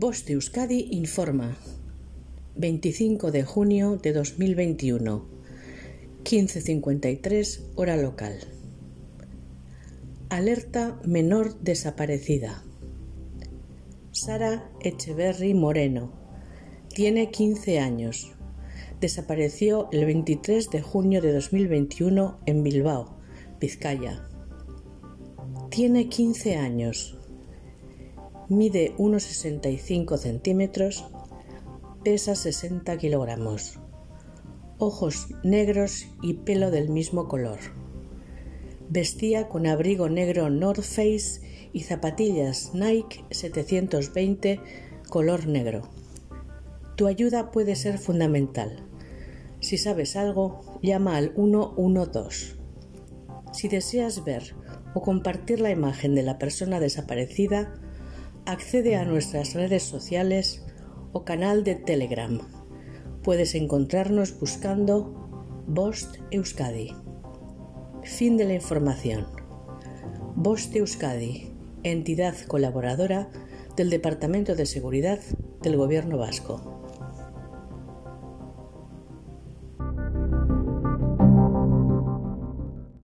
Voz de Euskadi informa. 25 de junio de 2021. 15.53 hora local. Alerta menor desaparecida. Sara Echeverry Moreno. Tiene 15 años. Desapareció el 23 de junio de 2021 en Bilbao, Vizcaya. Tiene 15 años mide 1,65 centímetros, pesa 60 kilogramos, ojos negros y pelo del mismo color. Vestía con abrigo negro North Face y zapatillas Nike 720 color negro. Tu ayuda puede ser fundamental. Si sabes algo, llama al 112. Si deseas ver o compartir la imagen de la persona desaparecida, accede a nuestras redes sociales o canal de Telegram. Puedes encontrarnos buscando Bost Euskadi. Fin de la información. Bost Euskadi, entidad colaboradora del Departamento de Seguridad del Gobierno Vasco.